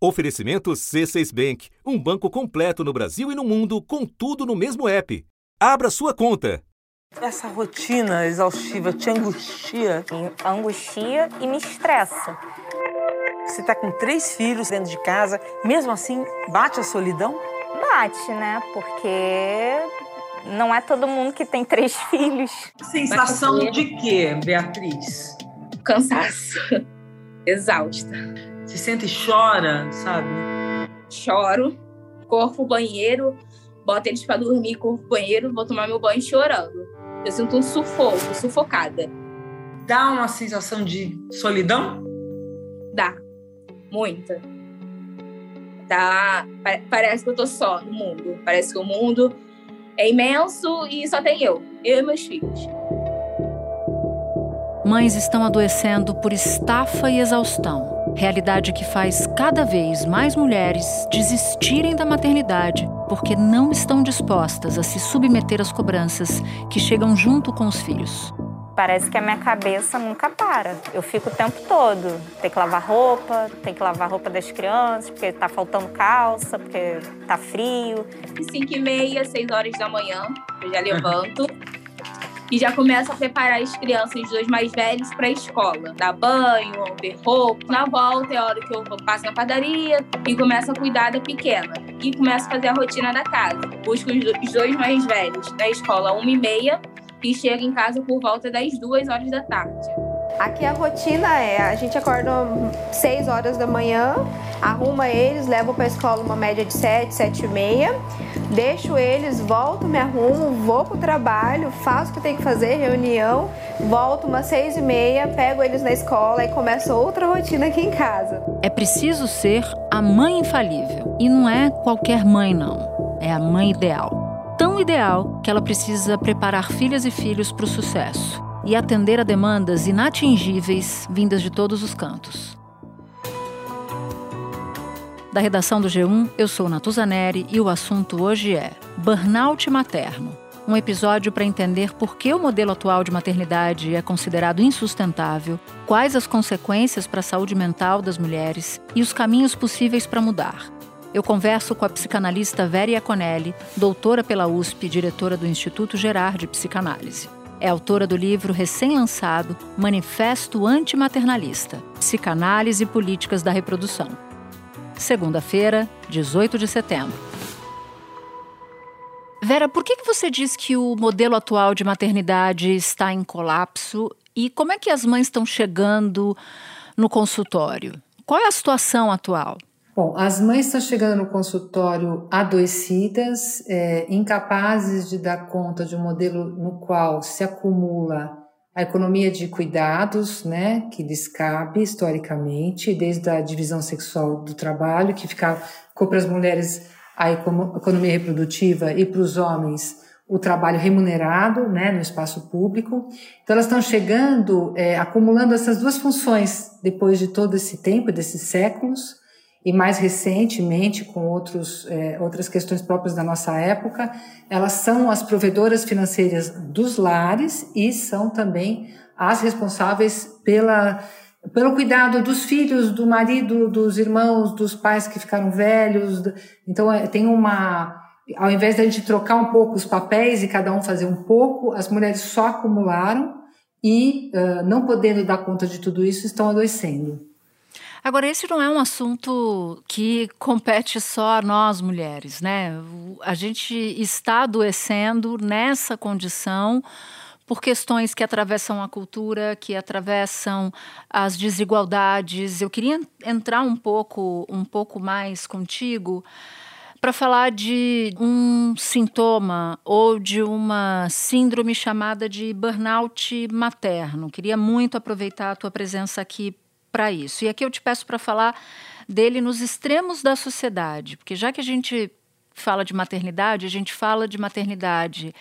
Oferecimento C6 Bank, um banco completo no Brasil e no mundo, com tudo no mesmo app. Abra sua conta. Essa rotina exaustiva te angustia? Me angustia e me estressa. Você está com três filhos dentro de casa, mesmo assim bate a solidão? Bate, né? Porque não é todo mundo que tem três filhos. Sensação de quê, Beatriz? Cansaço. Exausta. Se sente e chora, sabe? Choro, corro pro banheiro, boto eles pra dormir, corro pro banheiro, vou tomar meu banho chorando. Eu sinto um sufoco, sufocada. Dá uma sensação de solidão? Dá. Muita. Tá. Parece que eu tô só no mundo. Parece que o mundo é imenso e só tem eu. Eu e meus filhos. Mães estão adoecendo por estafa e exaustão realidade que faz cada vez mais mulheres desistirem da maternidade porque não estão dispostas a se submeter às cobranças que chegam junto com os filhos. Parece que a minha cabeça nunca para. Eu fico o tempo todo. Tem que lavar roupa, tem que lavar roupa das crianças, porque tá faltando calça, porque tá frio. 5 e meia, 6 horas da manhã, eu já levanto e já começa a preparar as crianças, os dois mais velhos, para a escola. Dar banho, ver roupa. Na volta é hora que eu passo na padaria e começo a cuidar da pequena. E começo a fazer a rotina da casa. Busco os dois mais velhos na escola, uma e meia, e chego em casa por volta das duas horas da tarde. Aqui a rotina é: a gente acorda 6 horas da manhã, arruma eles, levo para a escola uma média de 7, 7 e meia, deixo eles, volto, me arrumo, vou para o trabalho, faço o que tem que fazer, reunião, volto umas 6 e meia, pego eles na escola e começo outra rotina aqui em casa. É preciso ser a mãe infalível. E não é qualquer mãe, não. É a mãe ideal. Tão ideal que ela precisa preparar filhas e filhos para o sucesso e atender a demandas inatingíveis vindas de todos os cantos. Da redação do G1, eu sou Natuza Neri e o assunto hoje é Burnout Materno. Um episódio para entender por que o modelo atual de maternidade é considerado insustentável, quais as consequências para a saúde mental das mulheres e os caminhos possíveis para mudar. Eu converso com a psicanalista Vera Iaconelli, doutora pela USP, diretora do Instituto Gerard de Psicanálise. É autora do livro recém-lançado Manifesto Antimaternalista: Psicanálise e Políticas da Reprodução. Segunda-feira, 18 de setembro. Vera, por que você diz que o modelo atual de maternidade está em colapso e como é que as mães estão chegando no consultório? Qual é a situação atual? Bom, as mães estão chegando no consultório adoecidas, é, incapazes de dar conta de um modelo no qual se acumula a economia de cuidados, né, que lhes cabe historicamente, desde a divisão sexual do trabalho, que ficou para as mulheres a economia reprodutiva e para os homens o trabalho remunerado, né, no espaço público. Então elas estão chegando, é, acumulando essas duas funções depois de todo esse tempo, desses séculos, e mais recentemente, com outros, é, outras questões próprias da nossa época, elas são as provedoras financeiras dos lares e são também as responsáveis pela, pelo cuidado dos filhos, do marido, dos irmãos, dos pais que ficaram velhos. Então, é, tem uma. Ao invés da gente trocar um pouco os papéis e cada um fazer um pouco, as mulheres só acumularam e, uh, não podendo dar conta de tudo isso, estão adoecendo. Agora, esse não é um assunto que compete só a nós mulheres, né? A gente está adoecendo nessa condição por questões que atravessam a cultura, que atravessam as desigualdades. Eu queria entrar um pouco, um pouco mais contigo para falar de um sintoma ou de uma síndrome chamada de burnout materno. Queria muito aproveitar a tua presença aqui para isso. E aqui eu te peço para falar dele nos extremos da sociedade, porque já que a gente fala de maternidade, a gente fala de maternidade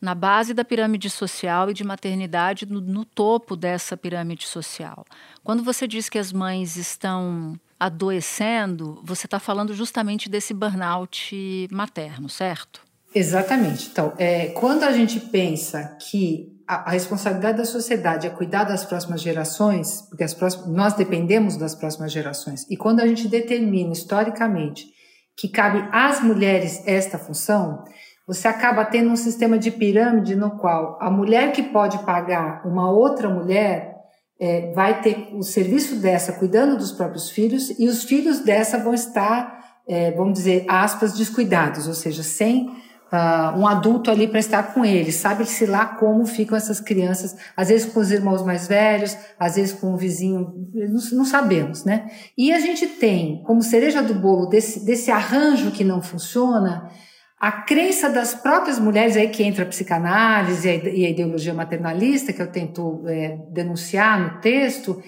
na base da pirâmide social e de maternidade no, no topo dessa pirâmide social. Quando você diz que as mães estão adoecendo, você está falando justamente desse burnout materno, certo? Exatamente. Então, é, quando a gente pensa que a, a, responsabilidade da sociedade é cuidar das próximas gerações, porque as próximas, nós dependemos das próximas gerações. E quando a gente determina historicamente que cabe às mulheres esta função, você acaba tendo um sistema de pirâmide no qual a mulher que pode pagar uma outra mulher é, vai ter o serviço dessa cuidando dos próprios filhos e os filhos dessa vão estar, é, vamos dizer, aspas, descuidados, ou seja, sem uh, um adulto ali para estar com eles. Sabe-se lá como ficam essas crianças, às vezes com os irmãos mais velhos, às vezes com o vizinho, não, não sabemos, né? E a gente tem, como cereja do bolo desse, desse arranjo que não funciona, a crença das próprias mulheres, aí que entra a psicanálise e a ideologia maternalista, que eu tento é, denunciar no texto,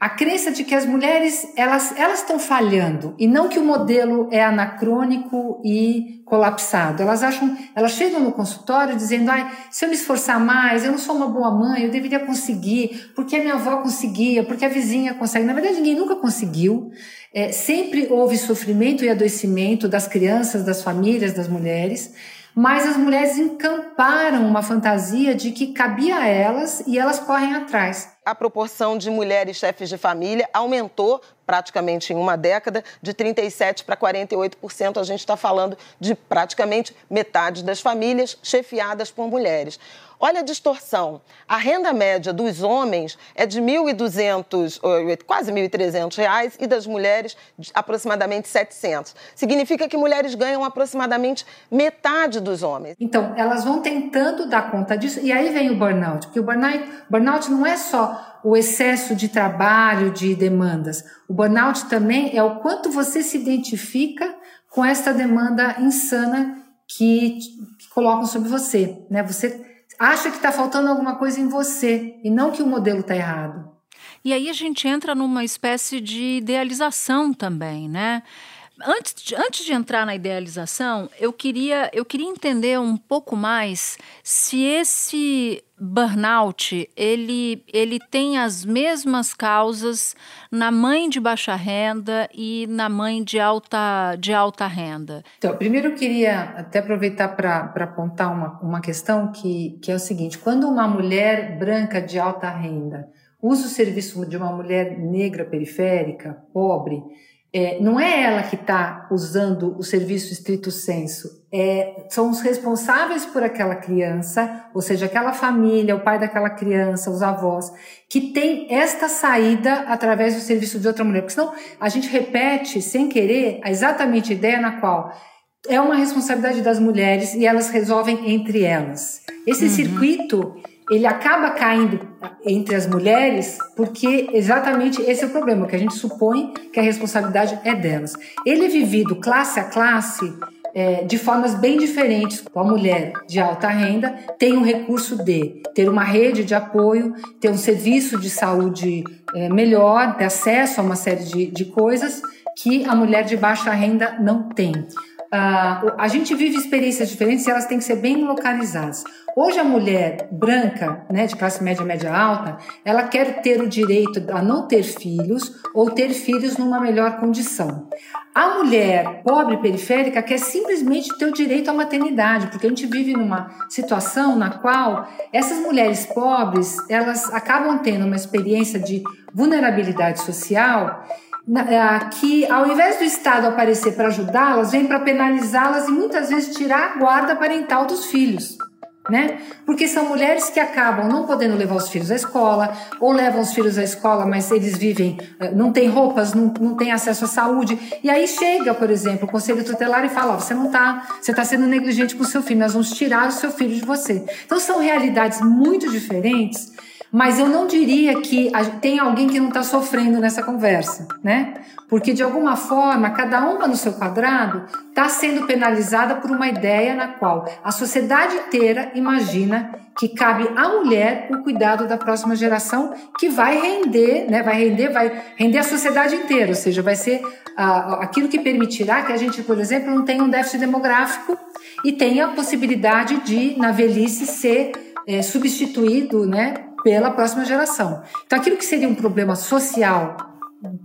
a crença de que as mulheres elas elas estão falhando e não que o modelo é anacrônico e colapsado. Elas acham, elas chegam no consultório dizendo: "Ai, se eu me esforçar mais, eu não sou uma boa mãe, eu deveria conseguir, porque a minha avó conseguia, porque a vizinha consegue". Na verdade, ninguém nunca conseguiu. É, sempre houve sofrimento e adoecimento das crianças, das famílias, das mulheres mas as mulheres encamparam uma fantasia de que cabia a elas e elas correm atrás. A proporção de mulheres chefes de família aumentou praticamente em uma década, de 37% para 48%. A gente está falando de praticamente metade das famílias chefiadas por mulheres. Olha a distorção. A renda média dos homens é de 1.200, quase 1.300 reais e das mulheres aproximadamente 700. Significa que mulheres ganham aproximadamente metade dos homens. Então, elas vão tentando dar conta disso e aí vem o burnout, porque o burnout, burnout não é só o excesso de trabalho, de demandas. O burnout também é o quanto você se identifica com esta demanda insana que, que colocam sobre você, né? Você acha que está faltando alguma coisa em você e não que o modelo está errado. E aí a gente entra numa espécie de idealização também, né? Antes de, antes de entrar na idealização, eu queria, eu queria entender um pouco mais se esse burnout ele, ele tem as mesmas causas na mãe de baixa renda e na mãe de alta, de alta renda. Então, primeiro eu queria até aproveitar para apontar uma, uma questão que, que é o seguinte: quando uma mulher branca de alta renda usa o serviço de uma mulher negra periférica, pobre, é, não é ela que está usando o serviço estrito senso, é, são os responsáveis por aquela criança, ou seja, aquela família, o pai daquela criança, os avós, que tem esta saída através do serviço de outra mulher. Porque senão a gente repete, sem querer, exatamente a ideia na qual é uma responsabilidade das mulheres e elas resolvem entre elas. Esse uhum. circuito ele acaba caindo entre as mulheres porque exatamente esse é o problema, que a gente supõe que a responsabilidade é delas. Ele é vivido classe a classe é, de formas bem diferentes. A mulher de alta renda tem o recurso de ter uma rede de apoio, ter um serviço de saúde é, melhor, ter acesso a uma série de, de coisas que a mulher de baixa renda não tem. Uh, a gente vive experiências diferentes e elas têm que ser bem localizadas. Hoje a mulher branca, né, de classe média, média alta, ela quer ter o direito a não ter filhos ou ter filhos numa melhor condição. A mulher pobre periférica quer simplesmente ter o direito à maternidade, porque a gente vive numa situação na qual essas mulheres pobres, elas acabam tendo uma experiência de vulnerabilidade social que ao invés do Estado aparecer para ajudá-las, vem para penalizá-las e muitas vezes tirar a guarda parental dos filhos. Né? Porque são mulheres que acabam não podendo levar os filhos à escola, ou levam os filhos à escola, mas eles vivem, eh, não têm roupas, não, não têm acesso à saúde. E aí chega, por exemplo, o conselho tutelar e fala: oh, você não está, você está sendo negligente com o seu filho, nós vamos tirar o seu filho de você. Então são realidades muito diferentes mas eu não diria que tem alguém que não está sofrendo nessa conversa, né? Porque de alguma forma, cada uma no seu quadrado está sendo penalizada por uma ideia na qual a sociedade inteira imagina que cabe à mulher o cuidado da próxima geração, que vai render, né? Vai render, vai render a sociedade inteira, ou seja, vai ser ah, aquilo que permitirá que a gente, por exemplo, não tenha um déficit demográfico e tenha a possibilidade de, na velhice, ser é, substituído, né? Pela próxima geração. Então, aquilo que seria um problema social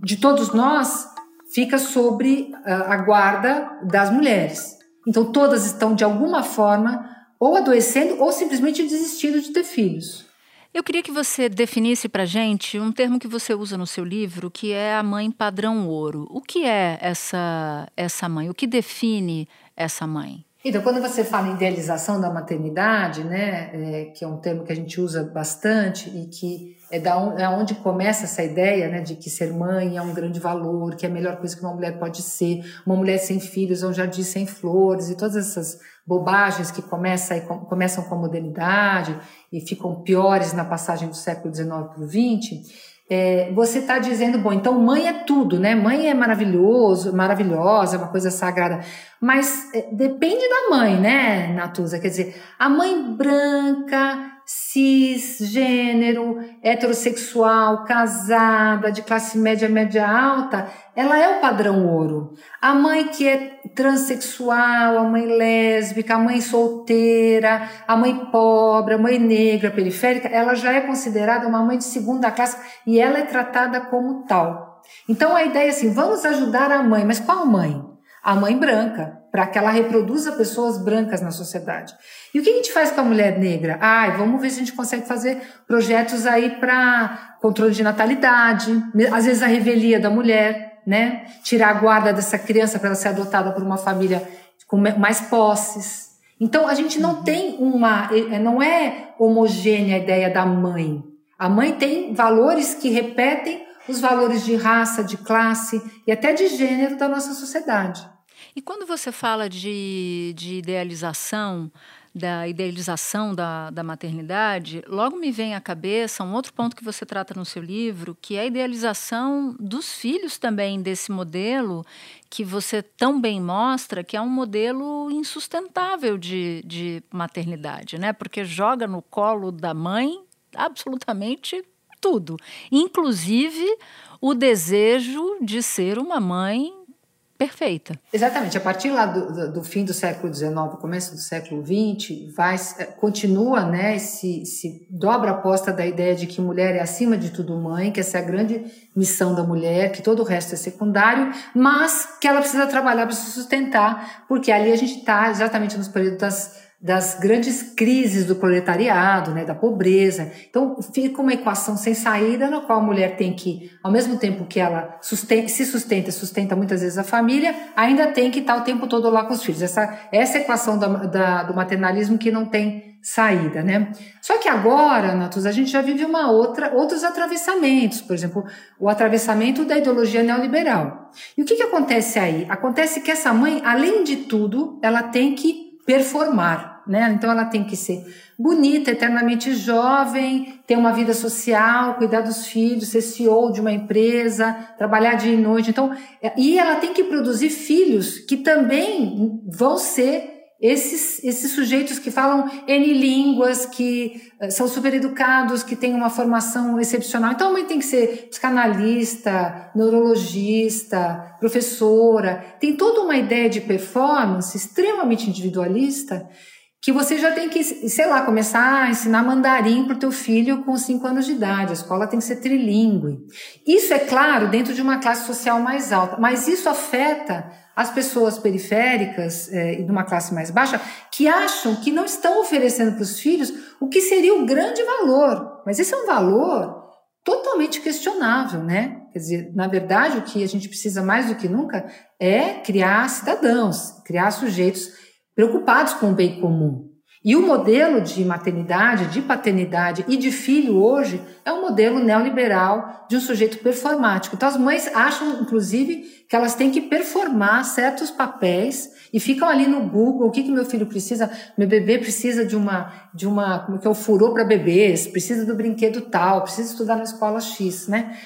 de todos nós fica sobre ah, a guarda das mulheres. Então, todas estão, de alguma forma, ou adoecendo ou simplesmente desistindo de ter filhos. Eu queria que você definisse para gente um termo que você usa no seu livro, que é a mãe padrão ouro. O que é essa essa mãe? O que define essa mãe? Então, quando você fala em idealização da maternidade, né, é, que é um termo que a gente usa bastante e que é da onde, é onde começa essa ideia, né, de que ser mãe é um grande valor, que é a melhor coisa que uma mulher pode ser, uma mulher sem filhos é um jardim sem flores e todas essas bobagens que começam, começam com a modernidade e ficam piores na passagem do século XIX para o XX é, você está dizendo, bom, então mãe é tudo, né? Mãe é maravilhoso, maravilhosa, é uma coisa sagrada. Mas é, depende da mãe, né, Natuza? Quer dizer, a mãe branca, cisgênero, heterossexual, casada, de classe média, média alta, ela é o padrão ouro. A mãe que é transexual, a mãe lésbica, a mãe solteira, a mãe pobre, a mãe negra, periférica, ela já é considerada uma mãe de segunda classe e ela é tratada como tal. Então a ideia é assim, vamos ajudar a mãe, mas qual mãe? A mãe branca, para que ela reproduza pessoas brancas na sociedade. E o que a gente faz com a mulher negra? Ai, vamos ver se a gente consegue fazer projetos aí para controle de natalidade, às vezes a revelia da mulher, né? Tirar a guarda dessa criança para ela ser adotada por uma família com mais posses. Então a gente não uhum. tem uma, é, não é homogênea a ideia da mãe. A mãe tem valores que repetem os valores de raça, de classe e até de gênero da nossa sociedade. E quando você fala de, de idealização, da idealização da, da maternidade, logo me vem à cabeça um outro ponto que você trata no seu livro, que é a idealização dos filhos também desse modelo que você tão bem mostra, que é um modelo insustentável de, de maternidade, né? Porque joga no colo da mãe absolutamente tudo, inclusive o desejo de ser uma mãe perfeita. Exatamente. A partir lá do, do, fim do século XIX, começo do século XX, vai, continua, né, se, se dobra a aposta da ideia de que mulher é acima de tudo mãe, que essa é a grande missão da mulher, que todo o resto é secundário, mas que ela precisa trabalhar para se sustentar, porque ali a gente está exatamente nos períodos das das grandes crises do proletariado, né, da pobreza. Então fica uma equação sem saída na qual a mulher tem que, ao mesmo tempo que ela sustenta, se sustenta, sustenta muitas vezes a família, ainda tem que estar o tempo todo lá com os filhos. Essa essa equação da, da, do maternalismo que não tem saída, né? Só que agora, Natus, a gente já vive uma outra outros atravessamentos, por exemplo, o atravessamento da ideologia neoliberal. E o que que acontece aí? Acontece que essa mãe, além de tudo, ela tem que performar, né? Então ela tem que ser bonita, eternamente jovem, ter uma vida social, cuidar dos filhos, ser CEO de uma empresa, trabalhar dia e noite. Então, é, e ela tem que produzir filhos que também vão ser esses, esses sujeitos que falam N línguas, que uh, são super educados, que têm uma formação excepcional. Então, a mãe tem que ser psicanalista, neurologista, professora. Tem toda uma ideia de performance extremamente individualista que você já tem que, sei lá, começar a ensinar mandarim para o teu filho com 5 anos de idade. A escola tem que ser trilingue. Isso é claro dentro de uma classe social mais alta, mas isso afeta as pessoas periféricas é, e de uma classe mais baixa que acham que não estão oferecendo para os filhos o que seria o grande valor. Mas esse é um valor totalmente questionável, né? Quer dizer, na verdade, o que a gente precisa mais do que nunca é criar cidadãos, criar sujeitos preocupados com o bem comum. E o modelo de maternidade, de paternidade e de filho hoje é um modelo neoliberal de um sujeito performático. Então as mães acham, inclusive, que elas têm que performar certos papéis e ficam ali no Google, o que que meu filho precisa? Meu bebê precisa de uma de uma, como que é o furor para bebês, precisa do brinquedo tal, precisa estudar na escola X, né?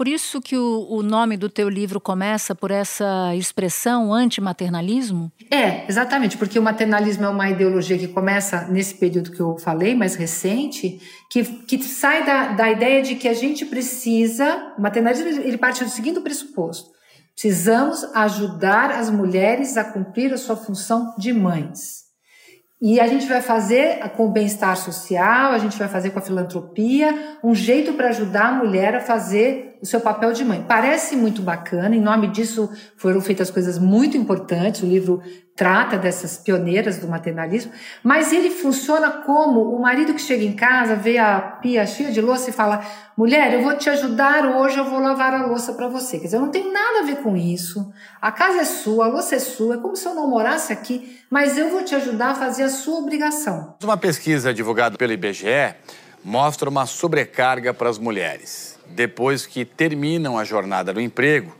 Por isso que o, o nome do teu livro começa por essa expressão antimaternalismo? É, exatamente, porque o maternalismo é uma ideologia que começa nesse período que eu falei, mais recente, que, que sai da, da ideia de que a gente precisa. O maternalismo ele parte do seguinte pressuposto: precisamos ajudar as mulheres a cumprir a sua função de mães. E a gente vai fazer com o bem-estar social, a gente vai fazer com a filantropia, um jeito para ajudar a mulher a fazer o seu papel de mãe. Parece muito bacana, em nome disso foram feitas coisas muito importantes, o livro trata dessas pioneiras do maternalismo, mas ele funciona como o marido que chega em casa, vê a pia cheia de louça e fala: mulher, eu vou te ajudar hoje, eu vou lavar a louça para você. Quer dizer, eu não tenho nada a ver com isso. A casa é sua, a louça é sua, é como se eu não morasse aqui, mas eu vou te ajudar a fazer a sua obrigação. Uma pesquisa divulgada pelo IBGE mostra uma sobrecarga para as mulheres. Depois que terminam a jornada no emprego,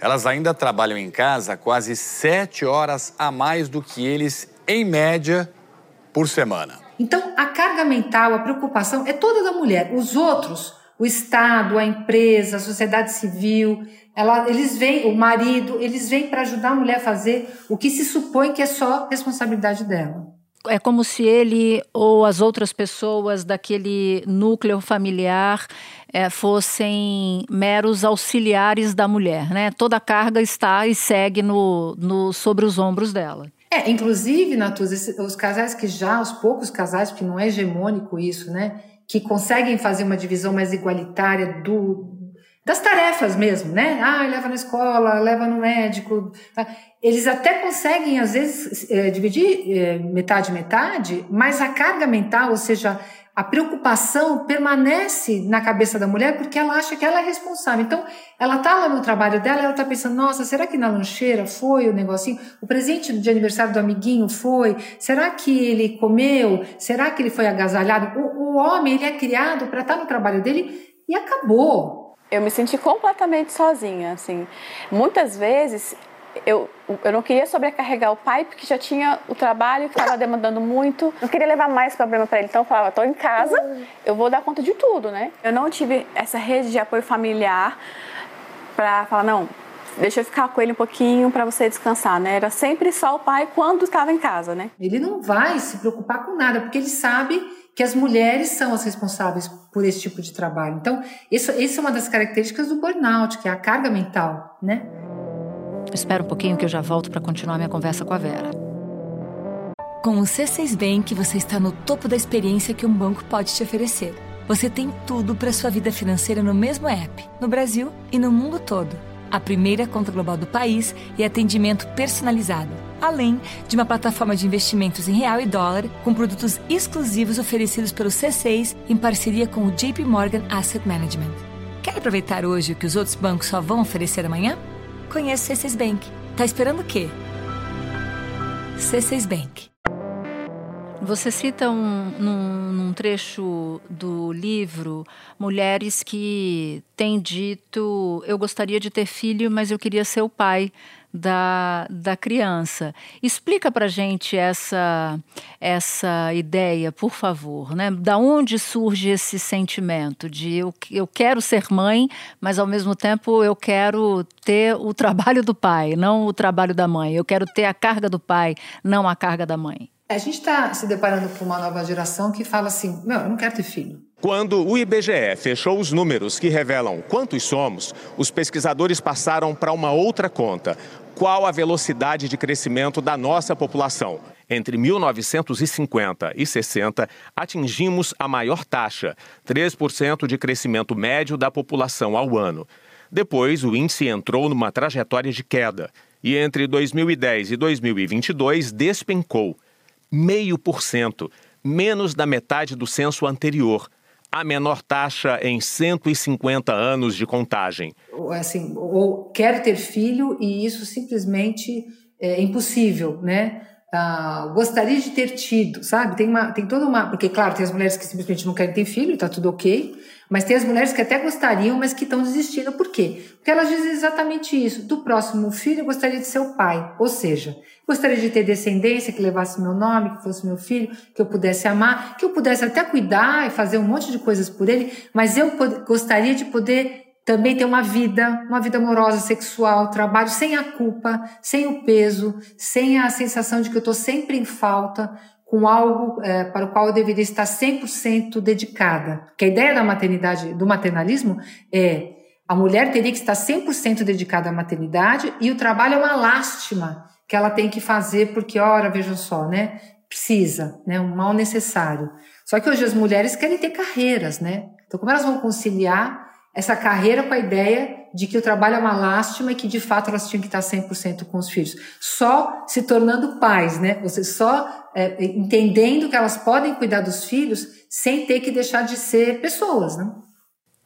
elas ainda trabalham em casa quase sete horas a mais do que eles, em média, por semana. Então, a carga mental, a preocupação é toda da mulher. Os outros, o Estado, a empresa, a sociedade civil, ela, eles vêm, o marido, eles vêm para ajudar a mulher a fazer o que se supõe que é só responsabilidade dela. É como se ele ou as outras pessoas daquele núcleo familiar é, fossem meros auxiliares da mulher, né? Toda a carga está e segue no, no sobre os ombros dela. É, inclusive, Natuz, os casais que já, os poucos casais, porque não é hegemônico isso, né? Que conseguem fazer uma divisão mais igualitária do, das tarefas mesmo, né? Ah, leva na escola, leva no médico. Tá? Eles até conseguem, às vezes, é, dividir é, metade, metade, mas a carga mental, ou seja, a preocupação permanece na cabeça da mulher porque ela acha que ela é responsável. Então, ela tá lá no trabalho dela, ela tá pensando, nossa, será que na lancheira foi o negocinho? O presente de aniversário do amiguinho foi? Será que ele comeu? Será que ele foi agasalhado? O, o homem, ele é criado para estar tá no trabalho dele e acabou. Eu me senti completamente sozinha, assim. Muitas vezes eu, eu não queria sobrecarregar o pai, porque já tinha o trabalho que estava demandando muito. Não queria levar mais problema para ele, então eu falava: estou em casa, eu vou dar conta de tudo, né? Eu não tive essa rede de apoio familiar para falar: não, deixa eu ficar com ele um pouquinho para você descansar, né? Era sempre só o pai quando estava em casa, né? Ele não vai se preocupar com nada, porque ele sabe que as mulheres são as responsáveis por esse tipo de trabalho. Então, isso, isso é uma das características do burnout, que é a carga mental, né? Espera um pouquinho que eu já volto para continuar minha conversa com a Vera. Com o C6 Bank, você está no topo da experiência que um banco pode te oferecer. Você tem tudo para sua vida financeira no mesmo app, no Brasil e no mundo todo. A primeira conta global do país e atendimento personalizado, além de uma plataforma de investimentos em real e dólar com produtos exclusivos oferecidos pelo C6 em parceria com o JP Morgan Asset Management. Quer aproveitar hoje o que os outros bancos só vão oferecer amanhã? Conheço C6 Bank. Tá esperando o quê? C6 Bank. Você cita um, num, num, trecho do livro mulheres que têm dito: Eu gostaria de ter filho, mas eu queria ser o pai da, da criança. Explica para gente essa, essa ideia, por favor. Né? Da onde surge esse sentimento de eu, eu quero ser mãe, mas ao mesmo tempo eu quero ter o trabalho do pai, não o trabalho da mãe. Eu quero ter a carga do pai, não a carga da mãe. A gente está se deparando com uma nova geração que fala assim: meu, eu não quero ter filho. Quando o IBGE fechou os números que revelam quantos somos, os pesquisadores passaram para uma outra conta: qual a velocidade de crescimento da nossa população. Entre 1950 e 60, atingimos a maior taxa, 3% de crescimento médio da população ao ano. Depois, o índice entrou numa trajetória de queda e entre 2010 e 2022 despencou, meio por cento, menos da metade do censo anterior a menor taxa em 150 anos de contagem. Assim, ou quero ter filho e isso simplesmente é impossível, né? Ah, gostaria de ter tido, sabe? Tem, uma, tem toda uma. Porque, claro, tem as mulheres que simplesmente não querem ter filho, tá tudo ok. Mas tem as mulheres que até gostariam, mas que estão desistindo. Por quê? Porque elas dizem exatamente isso. Do próximo filho, eu gostaria de ser o pai. Ou seja, gostaria de ter descendência, que levasse meu nome, que fosse meu filho, que eu pudesse amar, que eu pudesse até cuidar e fazer um monte de coisas por ele. Mas eu gostaria de poder também ter uma vida, uma vida amorosa, sexual, trabalho sem a culpa, sem o peso, sem a sensação de que eu estou sempre em falta, com algo é, para o qual eu deveria estar 100% dedicada. Porque a ideia da maternidade, do maternalismo é a mulher teria que estar 100% dedicada à maternidade e o trabalho é uma lástima que ela tem que fazer porque, ora, vejam só, né? Precisa, né? Um mal necessário. Só que hoje as mulheres querem ter carreiras, né? Então, como elas vão conciliar essa carreira com a ideia de que o trabalho é uma lástima e que de fato elas tinham que estar 100% com os filhos. Só se tornando pais, né? Você só é, entendendo que elas podem cuidar dos filhos sem ter que deixar de ser pessoas, né?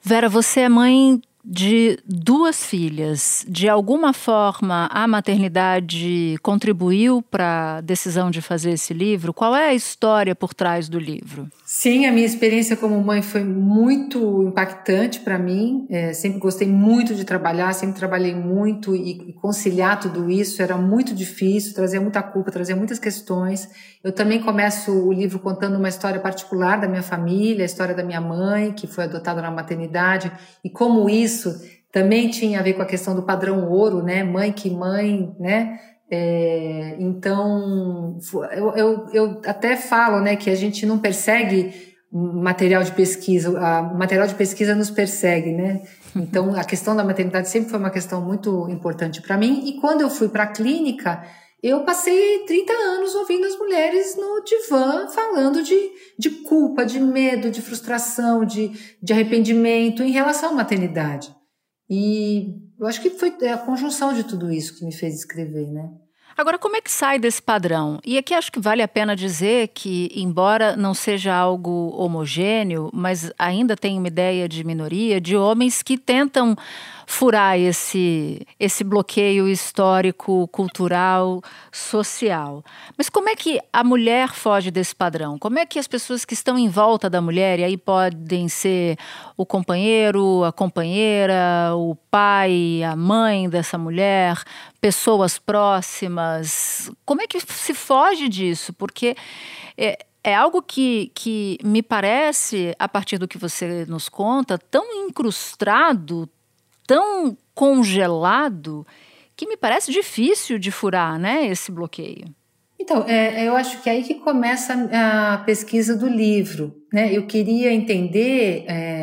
Vera, você é mãe de duas filhas. De alguma forma, a maternidade contribuiu para a decisão de fazer esse livro? Qual é a história por trás do livro? Sim, a minha experiência como mãe foi muito impactante para mim. É, sempre gostei muito de trabalhar, sempre trabalhei muito e, e conciliar tudo isso era muito difícil, trazia muita culpa, trazia muitas questões. Eu também começo o livro contando uma história particular da minha família, a história da minha mãe, que foi adotada na maternidade, e como isso também tinha a ver com a questão do padrão ouro, né? Mãe que mãe, né? É, então, eu, eu, eu até falo né, que a gente não persegue material de pesquisa, o material de pesquisa nos persegue, né? Então, a questão da maternidade sempre foi uma questão muito importante para mim. E quando eu fui para a clínica, eu passei 30 anos ouvindo as mulheres no divã falando de, de culpa, de medo, de frustração, de, de arrependimento em relação à maternidade. E eu acho que foi a conjunção de tudo isso que me fez escrever, né? Agora, como é que sai desse padrão? E aqui acho que vale a pena dizer que, embora não seja algo homogêneo, mas ainda tem uma ideia de minoria de homens que tentam furar esse, esse bloqueio histórico, cultural, social. Mas como é que a mulher foge desse padrão? Como é que as pessoas que estão em volta da mulher, e aí podem ser o companheiro, a companheira, o pai, a mãe dessa mulher, pessoas próximas, como é que se foge disso? Porque. É, é algo que, que me parece, a partir do que você nos conta, tão incrustado, tão congelado que me parece difícil de furar, né, esse bloqueio. Então, é, eu acho que é aí que começa a pesquisa do livro, né? Eu queria entender é,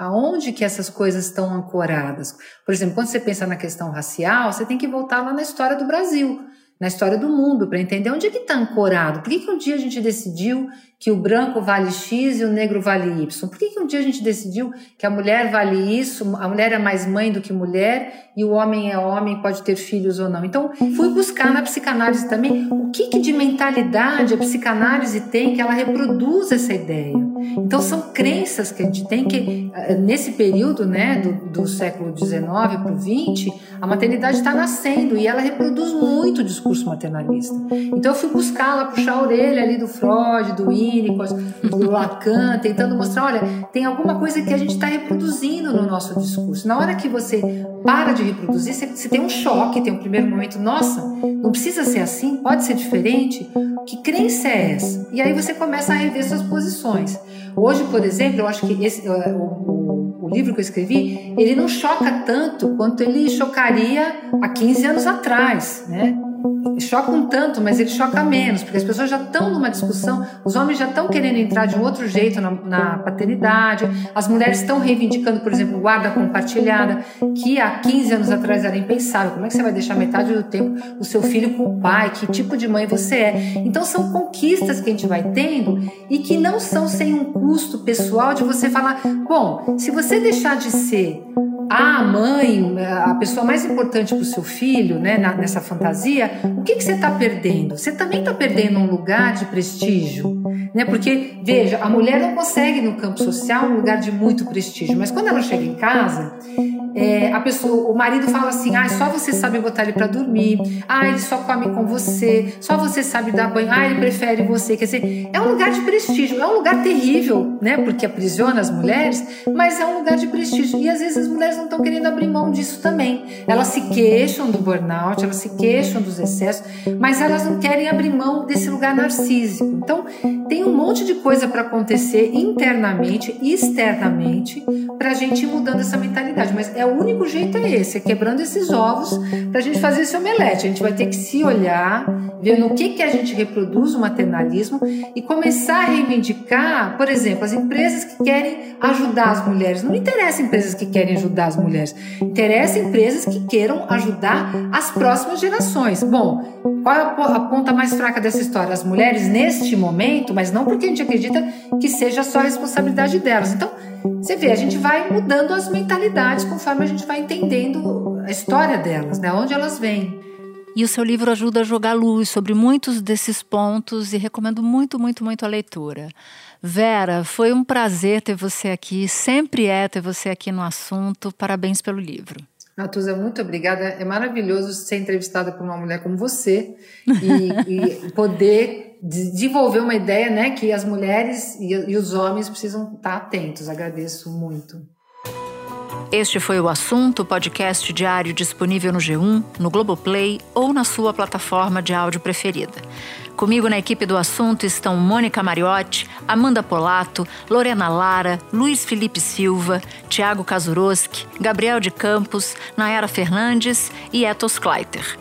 aonde que essas coisas estão ancoradas. Por exemplo, quando você pensa na questão racial, você tem que voltar lá na história do Brasil na história do mundo, para entender onde é que está ancorado. Por que, que um dia a gente decidiu que o branco vale X e o negro vale Y? Por que, que um dia a gente decidiu que a mulher vale isso, a mulher é mais mãe do que mulher e o homem é homem, pode ter filhos ou não? Então, fui buscar na psicanálise também o que, que de mentalidade a psicanálise tem que ela reproduz essa ideia. Então, são crenças que a gente tem que, eh, nesse período né, do, do século XIX para o XX, a maternidade está nascendo e ela reproduz muito o discurso maternalista. Então eu fui buscar lá, puxar a orelha ali do Freud, do Winnicott, do Lacan, tentando mostrar, olha, tem alguma coisa que a gente está reproduzindo no nosso discurso. Na hora que você para de reproduzir, você, você tem um choque, tem um primeiro momento, nossa, não precisa ser assim, pode ser diferente. Que crença é essa? E aí você começa a rever suas posições. Hoje, por exemplo, eu acho que esse, o, o, o livro que eu escrevi, ele não choca tanto quanto ele chocaria há 15 anos atrás, né? Choca um tanto, mas ele choca menos, porque as pessoas já estão numa discussão, os homens já estão querendo entrar de um outro jeito na, na paternidade, as mulheres estão reivindicando, por exemplo, guarda compartilhada, que há 15 anos atrás era impensável. Como é que você vai deixar metade do tempo o seu filho com o pai? Que tipo de mãe você é? Então são conquistas que a gente vai tendo e que não são sem um custo pessoal de você falar, bom, se você deixar de ser a mãe, a pessoa mais importante para o seu filho, né, nessa fantasia, o que, que você está perdendo? Você também está perdendo um lugar de prestígio, né? Porque veja, a mulher não consegue no campo social um lugar de muito prestígio, mas quando ela chega em casa, é, a pessoa, o marido fala assim: ah, só você sabe botar ele para dormir, ah, ele só come com você, só você sabe dar banho, ah, ele prefere você. Quer dizer, é um lugar de prestígio, é um lugar terrível, né? Porque aprisiona as mulheres, mas é um lugar de prestígio. E às vezes as mulheres não estão querendo abrir mão disso também. Elas se queixam do burnout, elas se queixam dos excessos, mas elas não querem abrir mão desse lugar narcísico. Então, tem um monte de coisa para acontecer internamente e externamente para a gente ir mudando essa mentalidade. Mas é o único jeito é esse, é quebrando esses ovos para a gente fazer esse omelete. A gente vai ter que se olhar, ver no que, que a gente reproduz o maternalismo e começar a reivindicar, por exemplo, as empresas que querem ajudar as mulheres. Não interessa empresas que querem ajudar as mulheres, interessa empresas que queiram ajudar as próximas gerações. Bom, qual é a ponta mais fraca dessa história? As mulheres, neste momento, mas não porque a gente acredita que seja só a responsabilidade delas. Então, você vê, a gente vai mudando as mentalidades conforme a gente vai entendendo a história delas, né? Onde elas vêm. E o seu livro ajuda a jogar luz sobre muitos desses pontos e recomendo muito, muito, muito a leitura. Vera, foi um prazer ter você aqui, sempre é ter você aqui no assunto. Parabéns pelo livro. Natuza, muito obrigada. É maravilhoso ser entrevistada por uma mulher como você e, e poder desenvolver uma ideia, né, que as mulheres e, e os homens precisam estar atentos. Agradeço muito. Este foi o assunto, podcast diário disponível no G1, no Globoplay ou na sua plataforma de áudio preferida. Comigo na equipe do assunto estão Mônica Mariotti, Amanda Polato, Lorena Lara, Luiz Felipe Silva, Tiago Kazuroski, Gabriel de Campos, Nayara Fernandes e Etos Kleiter.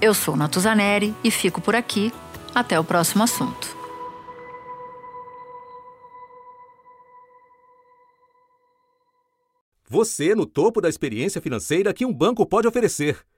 Eu sou Natuzaneri e fico por aqui. Até o próximo assunto. Você no topo da experiência financeira que um banco pode oferecer.